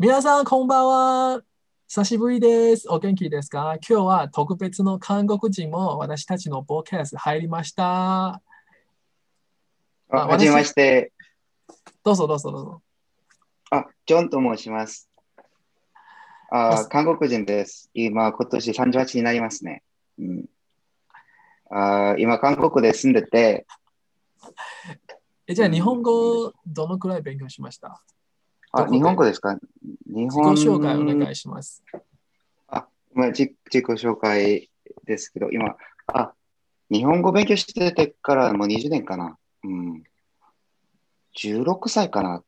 皆さん、こんばんは。久しぶりです。お元気ですか？今日は特別の韓国人も私たちのボーキャスト入りました。ああはじめまして。どうぞどうぞどうぞ。あ、ジョンと申します。ああ、韓国人です。今、今年38になりますね。うん、あ今、韓国で住んでて、えじゃあ、日本語どのくらい勉強しました？どこであ日本語ですか？日自己本紹介お願いします。まあ、自自己紹介ですけど、今、あ、日本語勉強しててからもう20年かな。うん。16歳かな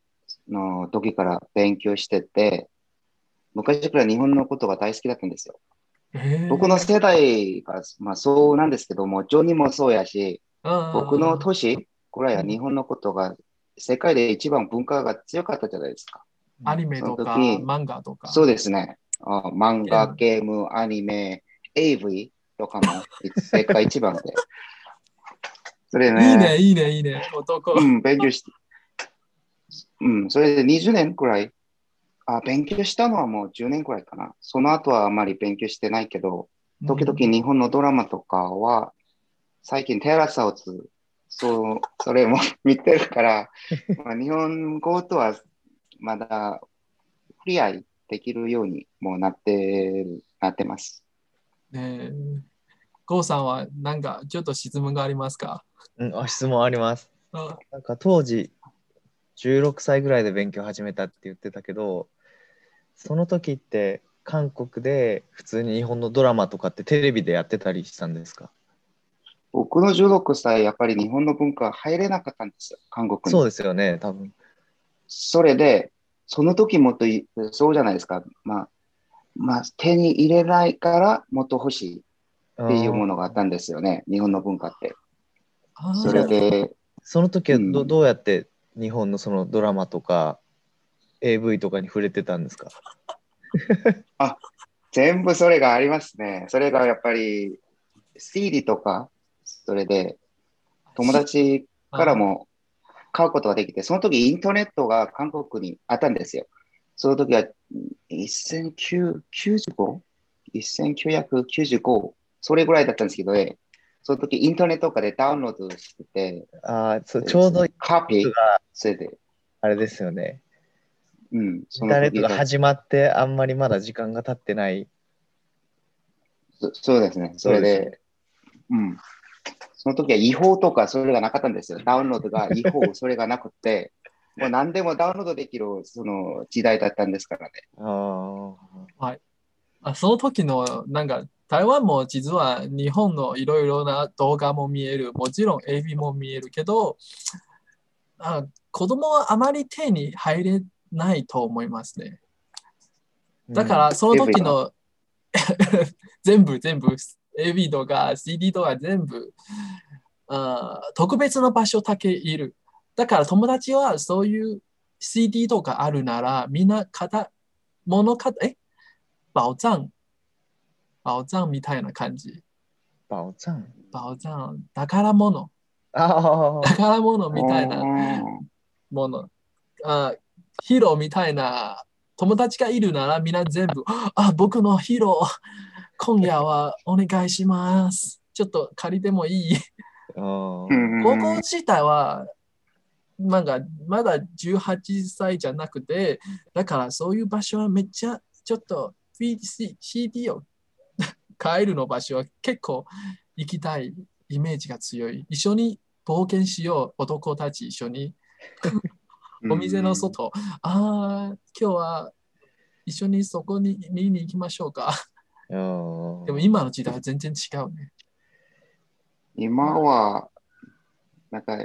の時から勉強してて、昔から日本のことが大好きだったんですよ。えー僕の世代が、まあそうなんですけども、ジョニーもそうやし、僕の年くらいは日本のことが世界で一番文化が強かったじゃないですか。アニメとか漫画とか。そうですね。あ漫画、ゲゲーム、アニメ、AV とかも世界一番で。それね、いいね、いいね、いいね。男。うん、勉強して、うん、それで20年くらい、あ、勉強したのはもう10年くらいかな。その後はあまり勉強してないけど、時々日本のドラマとかは、最近テラサウス、そう、それも見てるから、まあ、日本語とはまだフリーアイできるようにもうなってる、なってます。ねえゴーさんはなんかちょっと質問がありますか？うん、あ質問あります。あなんか当時16歳ぐらいで勉強始めたって言ってたけど、その時って韓国で普通に日本のドラマとかってテレビでやってたりしたんですか？僕の16歳、やっぱり日本の文化入れなかったんですよ、韓国に。そうですよね、多分。それで、その時もっといそうじゃないですか。まあ、まあ、手に入れないからもっと欲しいっていうものがあったんですよね、日本の文化って。それで、その時はど,、うんどうやって日本のそのドラマとか AV とかに触れてたんですか？全部それがありますね。それがやっぱり CD とか、それで友達からも買うことができて、その時インターネットが韓国にあったんですよ。その時は 1995?1995? それぐらいだったんですけど、ね、その時インターネットとかでダウンロードしてて、ああ、そうちょうどインカピーがそれで、あれですよね。うん、そターネットが始まってあんまりまだ時間が経ってない。そそうですね。それですで、うん。その時は違法とかそれがなかったんですよ。ダウンロードが違法、それがなくて、もう何でもダウンロードできるその時代だったんですからね。ああ。あその時のなんか台湾も実は日本のいろいろな動画も見えるもちろん AV も見えるけどあ子供はあまり手に入れないと思いますねだからその時の 全部全部 AV とか CD とか全部あ特別な場所だけいる。だから友達はそういう CD とかあるならみんな片物かえ？宝藏宝藏みたいな感じ。宝藏宝藏宝物。宝物みたいなうんものあヒーローみたいな友達がいるならみんな全部あ僕のヒーロ。ー今夜はお願いします。ちょっと借りてもいい？高校自体はなんかまだ18歳じゃなくてだからそういう場所はめっちゃちょっと CD を 買えるの場所は結構行きたいイメージが強い。一緒に冒険しよう男たち一緒に。お店の外、ああ今日は一緒にそこに見に行きましょうか。でも今の時代は全然違うね。今は、なんか、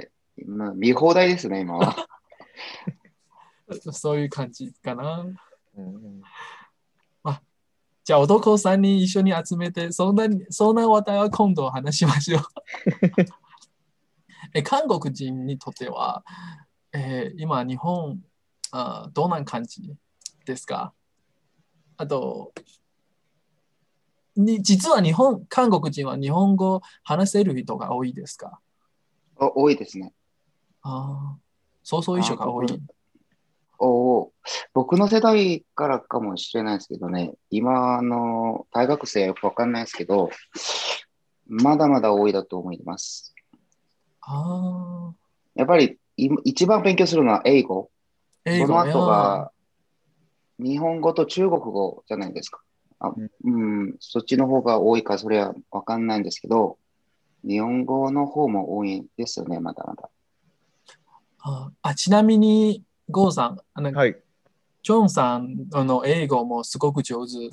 まあ見放題ですね、今は。そういう感じかな。うんじゃあ男3人一緒に集めて、そんなにそんな話題は今度話しましょう。え韓国人にとっては、えー今日本あどんな感じですか？あとに、実は日本、韓国人は日本語話せる人が多いですか？お多いですね。ああ、そうそう一緒が多い。お僕の世代からかもしれないですけどね、今の大学生はよくわかんないですけど、まだまだ多いだと思います。ああ。やっぱりい一番勉強するのは英語。英語その後が日本語と中国語じゃないですか。あうん、そっちの方が多いかそれはわかんないんですけど、日本語の方も多いですよね、まだまだ。ああちなみに、ゴーさん、あのはい。ジョンさんの英語もすごく上手。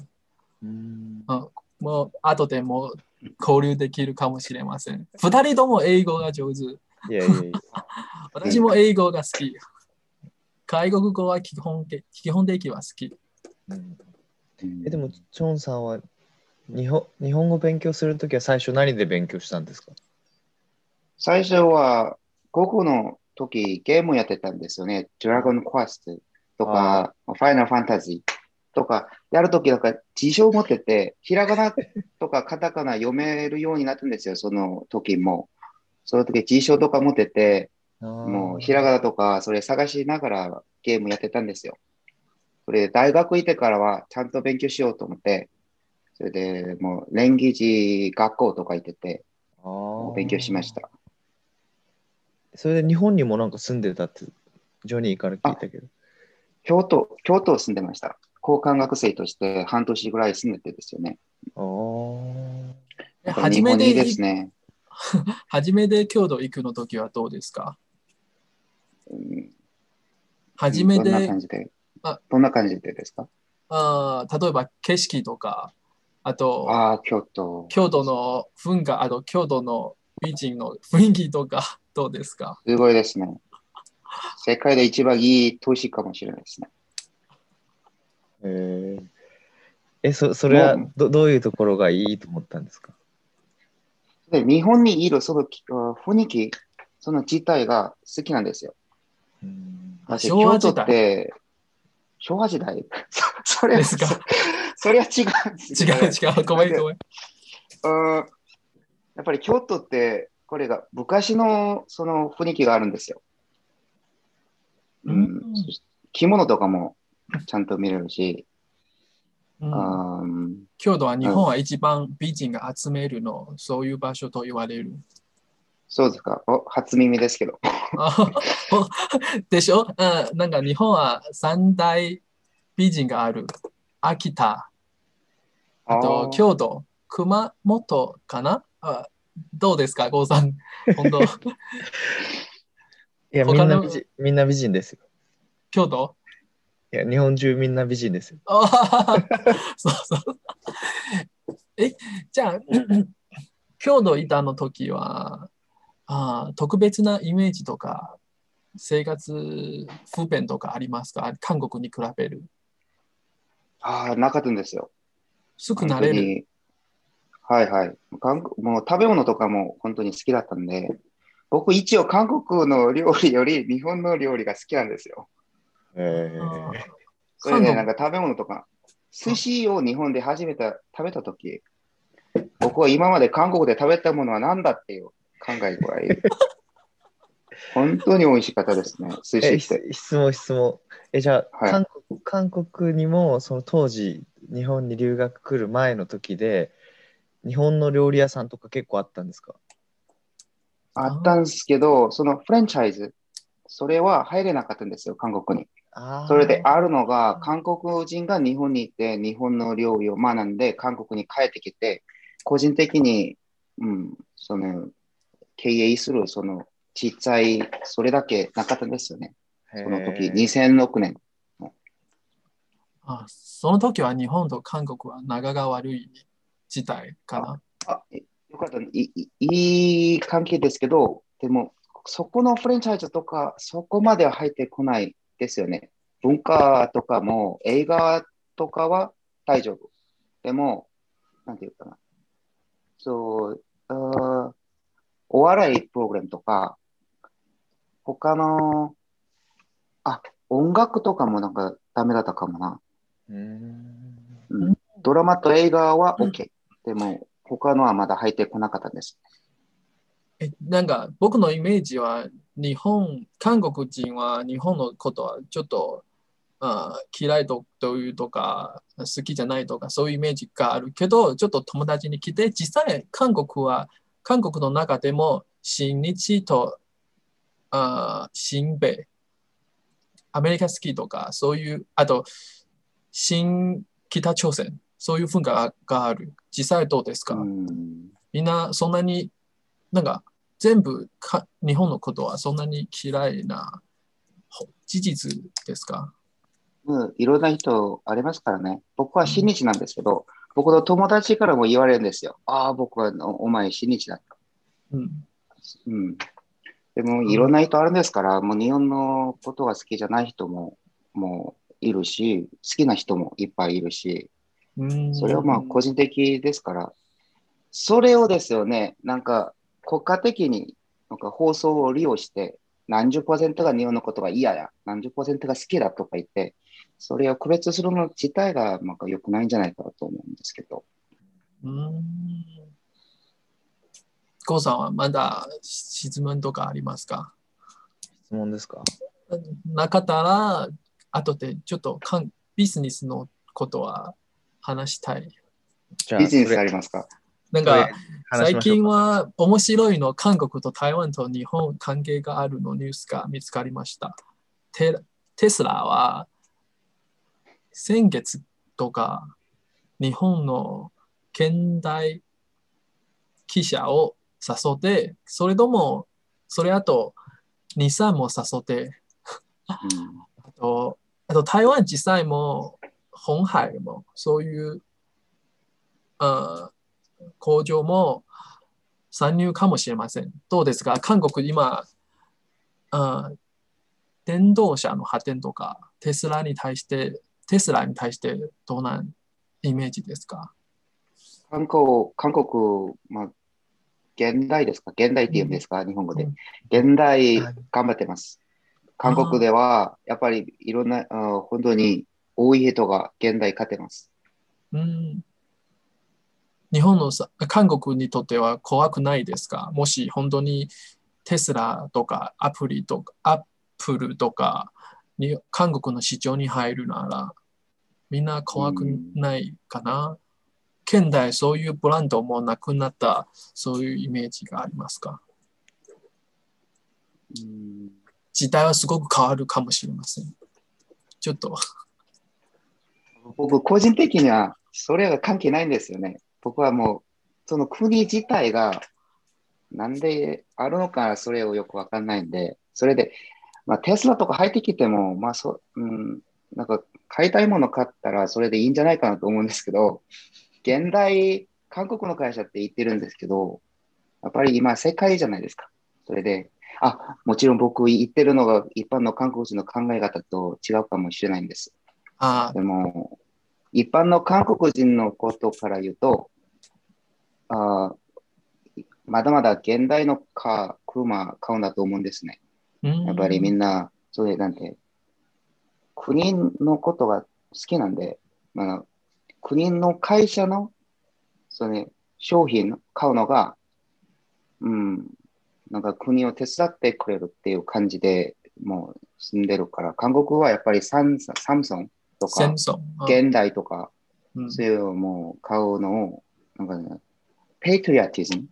うんあもう後でも交流できるかもしれません。二人とも英語が上手。いやいやいや。私も英語が好き。外国語は基本的基本的は好き。うんうんえでも、チョンさんは日本日本語勉強するときは最初何で勉強したんですか？最初は高校の時ゲームやってたんですよね。ドラゴンクエストとか、ファイナルファンタジーとか、やるときなんか辞書を持ってて、ひらがな とかカタカナ読めるようになったんですよ、その時も。その時辞書とか持ってて、ももうひらがなとかそれ探しながらゲームやってたんですよ。それで大学行ってからはちゃんと勉強しようと思って、それでもう連議時学校とか行ってて勉強しました。それで日本にもなんか住んでたって、ジョニーから聞いたけど。京都、京都住んでました。交換学生として半年ぐらい住んでてですよね。初めて日本いいですね。初めて 京都行くの時はどうですか？うん初めどんなて感じで？あどんな感じでですか？あー例えば景色とか、あとああ、京都。京都の文化、あと京都の美人の雰囲気とか どうですか？すごいですね。世界で一番いい都市かもしれないですね。えーえ、そそれはもどどういうところがいいと思ったんですか？で日本にいるその雰囲気、その自体が好きなんですよ。昭和時代京都って、昭和時代？そそれはですか？そそれは違うんです違う違う、ごめんごめん。うんやっぱり京都って、これが昔のその雰囲気があるんですよ。うん。着物とかもちゃんと見れるし、うん。京都は日本は一番美人が集めるの、そういう場所と言われる。そうですか。お初耳ですけど。あ でしょ？あなんか日本は三大美人がある。秋田、あとー京都、熊本かな？あどうですか、郷さん。本当、いや、み他のんな美人みんな美人ですよ。京都？いや、日本中みんな美人ですよ。あ そうそう。え、じゃあ、京都いたの時は、あ特別なイメージとか、生活不便とかありますか？韓国に比べる。ああ、なかったんですよ。すぐ慣れる。はいはい。韓国もう食べ物とかも本当に好きだったんで、僕一応韓国の料理より日本の料理が好きなんですよ。えあーそれでなんか食べ物とか、寿司を日本で初めて食べたとき、僕は今まで韓国で食べたものは何だっていう考えぐらい、本当に美味しかったですね、て。し質問、質問。え、じゃあ、はい韓国、韓国にも、その当時、日本に留学来る前の時で、日本の料理屋さんとか結構あったんですか？あったんですけど、そのフランチャイズ、それは入れなかったんですよ、韓国に。それであるのが、韓国人が日本に行って、日本の料理を学んで、韓国に帰ってきて、個人的に、うん、その、経営する、その、ちっちゃい、それだけなかったんですよね。その時、へー2006年。あその時は日本と韓国は仲が悪い事態かな。あ、えよかった、いいいい関係ですけど、でも、そこのフランチャイズとか、そこまでは入ってこないですよね。文化とかも、映画とかは大丈夫。でも、なんていうかな。そう、あーお笑いプログラムとか、他の、あ、音楽とかもなんかダメだったかもな。うーんうん、ドラマと映画は OK。でも、他のはまだ入ってこなかったんです。えなんか僕のイメージは日本、韓国人は日本のことはちょっとあ嫌いとというとか、好きじゃないとか、そういうイメージがあるけど、ちょっと友達に来て、実際、韓国は、韓国の中でも、新日とあ新米、アメリカ好きとか、そういう、あと、新北朝鮮、そういう文化がある。実際どうですか、うんみんなそんなに、なんか、全部か日本のことはそんなに嫌いなほ事実ですか？うん、いろんな人ありますからね。僕は新日なんですけど、僕の友達からも言われるんですよ。ああ、僕はおお前新日だった。うん。うん。でも、いろんな人あるんですから、もう日本のことが好きじゃない人も、もういるし、好きな人もいっぱいいるし、うんそれはまあ個人的ですから、それをですよね、なんか国家的になんか放送を利用して、何十パーセントが日本のことが嫌や、何十パーセントが好きだとか言って、それを区別するの自体がなんか良くないんじゃないかなと思うんですけど。うん。郷さんはまだ質問とかありますか？質問ですか？なかったら、後でちょっとかんビジネスのことは話したい。じゃあビジネスありますか？なんか最近は面白いの韓国と台湾と日本関係があるのニュースが見つかりました。テテスラは先月とか日本の現代記者を誘って、それとも、それあと、日産も誘って、あと、あと台湾実際も、本海も、そういう、あ工場も参入かもしれません。どうですか？韓国今、あ電動車の発展とか、テスラに対して、テスラに対してどうなイメージですか？韓国、韓国、まあ、現代ですか？現代って言うんですか、日本語で。うん。現代はい。頑張ってます。韓国では、やっぱりいろんな、あ本当に多い人が現代勝てます。うん。日本のさ韓国にとっては怖くないですか？もし本当にテスラとかアプリとかアップルとかに韓国の市場に入るならみんな怖くないかな、現代そういうブランドもなくなったそういうイメージがありますか？うん時代はすごく変わるかもしれません。ちょっと。僕、個人的にはそれが関係ないんですよね。僕はもう、その国自体がなんであるのか、それをよくわかんないんで、それで、まあ、テスラとか入ってきても、まあそ、うん、なんか買いたいもの買ったらそれでいいんじゃないかなと思うんですけど、現代、韓国の会社って言ってるんですけど、やっぱり今世界じゃないですか。それで、あ、もちろん僕言ってるのが一般の韓国人の考え方と違うかもしれないんです。あでも、一般の韓国人のことから言うと、あまだまだ現代のカ車買うんだと思うんですね。うんやっぱりみんな、それなんて、国のことが好きなんで、まあ、国の会社のそれ商品買うのが、うん、なんか国を手伝ってくれるっていう感じでもう住んでるから、韓国はやっぱりサンサムソンとか現代とか、うん。そういうのも買うのを、なんかね、ペイトリアティズム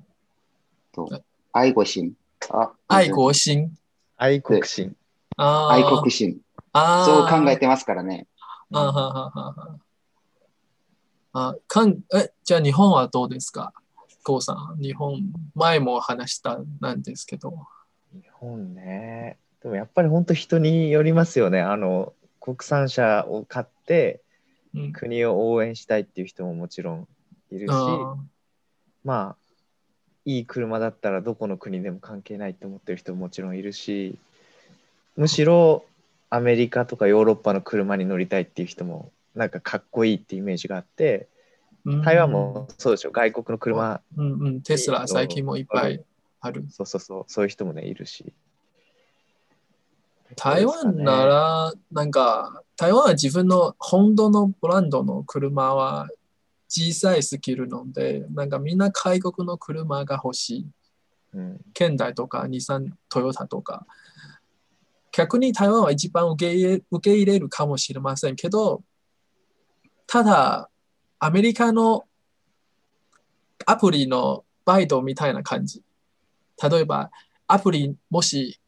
と愛国心。あ愛国心。愛国心。愛国心。そう考えてますからね。あははははあかんえじゃあ日本はどうですか？こうさん、日本、前も話したなんですけど。日本ね。でもやっぱり本当人によりますよね。あの国産車を買ってうん、国を応援したいっていう人ももちろんいるし、あまあいい車だったらどこの国でも関係ないって思ってる人ももちろんいるし、むしろアメリカとかヨーロッパの車に乗りたいっていう人もなんかかっこいいってイメージがあって、ー台湾も、そうでしょ。外国の車、うんうん、テスラ最近もいっぱいある。そうそうそう、そういう人もねいるし。台湾なら、なんか、台湾は自分の本土のブランドの車は小さいスキルので、なんかみんな外国の車が欲しい。うん、現代とか日産、トヨタとか。逆に台湾は一番受け入れ受け入れるかもしれませんけど、ただ、アメリカのアプリのバイトみたいな感じ。例えば、アプリ、もし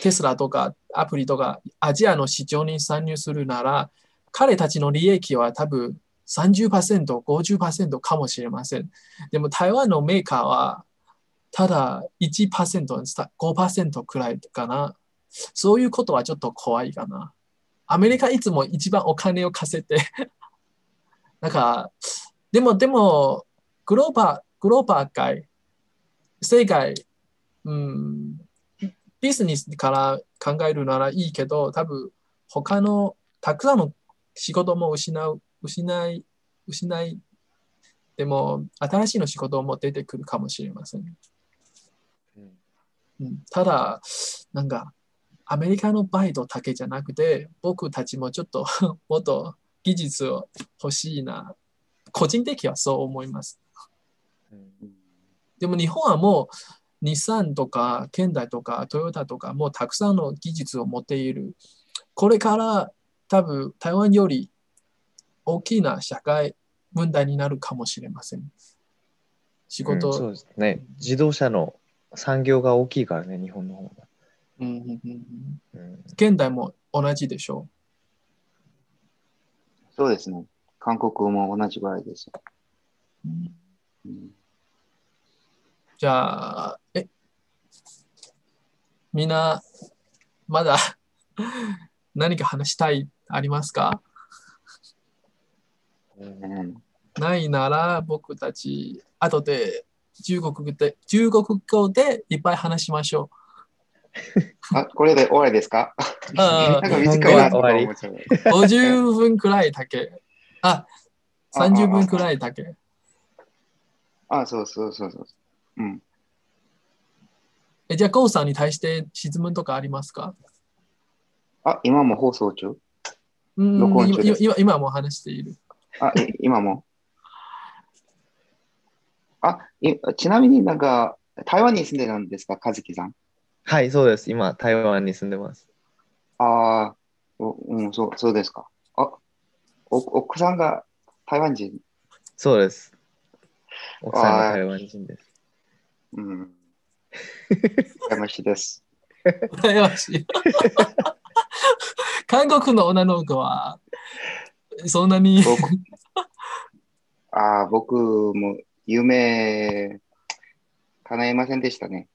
テスラとかアプリとかアジアの市場に参入するなら、彼たちの利益は多分30%、50%かもしれません。でも台湾のメーカーはただ1%、5%くらいかな。そういうことはちょっと怖いかな。アメリカいつも一番お金を稼いで なんか、でも、でも、グローバー、グローバー界、世界、うん、ビジネスから考えるならいいけど、多分、他のたくさんの仕事も失う、失い、失い、でも、新しいの仕事も出てくるかもしれません。うん、ただ、なんか、アメリカのバイトだけじゃなくて、僕たちもちょっと もっと技術を欲しいな。個人的にはそう思います。でも日本はもう日産とかケンダイとかトヨタとかもうたくさんの技術を持っている。これから多分台湾より大きな社会問題になるかもしれません。仕事、うん、そうですね。自動車の産業が大きいからね、日本の方が。うんうんうんうん、現代も同じでしょうそうですね。韓国も同じぐらいです。うんうん、じゃあ、え、みんな、まだ 何か話したいありますか、うん、ないなら僕たち後で中国で中国語でいっぱい話しましょう。あ、これで終わりですか？なんか短いなと思っ50分くらいだけ。あ、30分くらいだけ。あそうそうそうそう。うん。え、じゃあ、コウさんに対して質問とかありますか？あ、今も放送中？うん録音中今今も話している。あ、今もあい、ちなみになんか、台湾に住んでるんですか、和樹さん。はい、そうです。今、台湾に住んでます。ああ、うん、そう、そうですか。あ、お奥さんが台湾人？そうです。奥さんが台湾人です。うん。羨ましいです。羨ましい。韓国の女の子は、そんなに。ああ、僕も夢、叶いませんでしたね。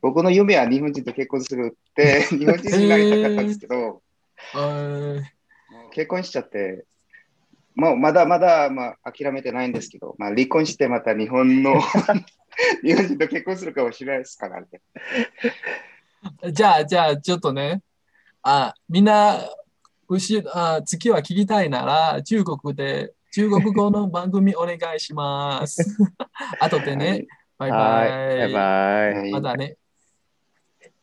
僕の夢は日本人と結婚するって、日本人になりたかったんですけど、えー、結婚しちゃって、まあ、まだまだ、まあ、諦めてないんですけど、まあ、離婚してまた日本の 日本人と結婚するかもしれないですからね。じゃあ、じゃあ、ちょっとね、あみんな、後あ次は聞きたいなら、中国で中国語の番組お願いします。あとでね。バイバイ。バイバイ。まだね。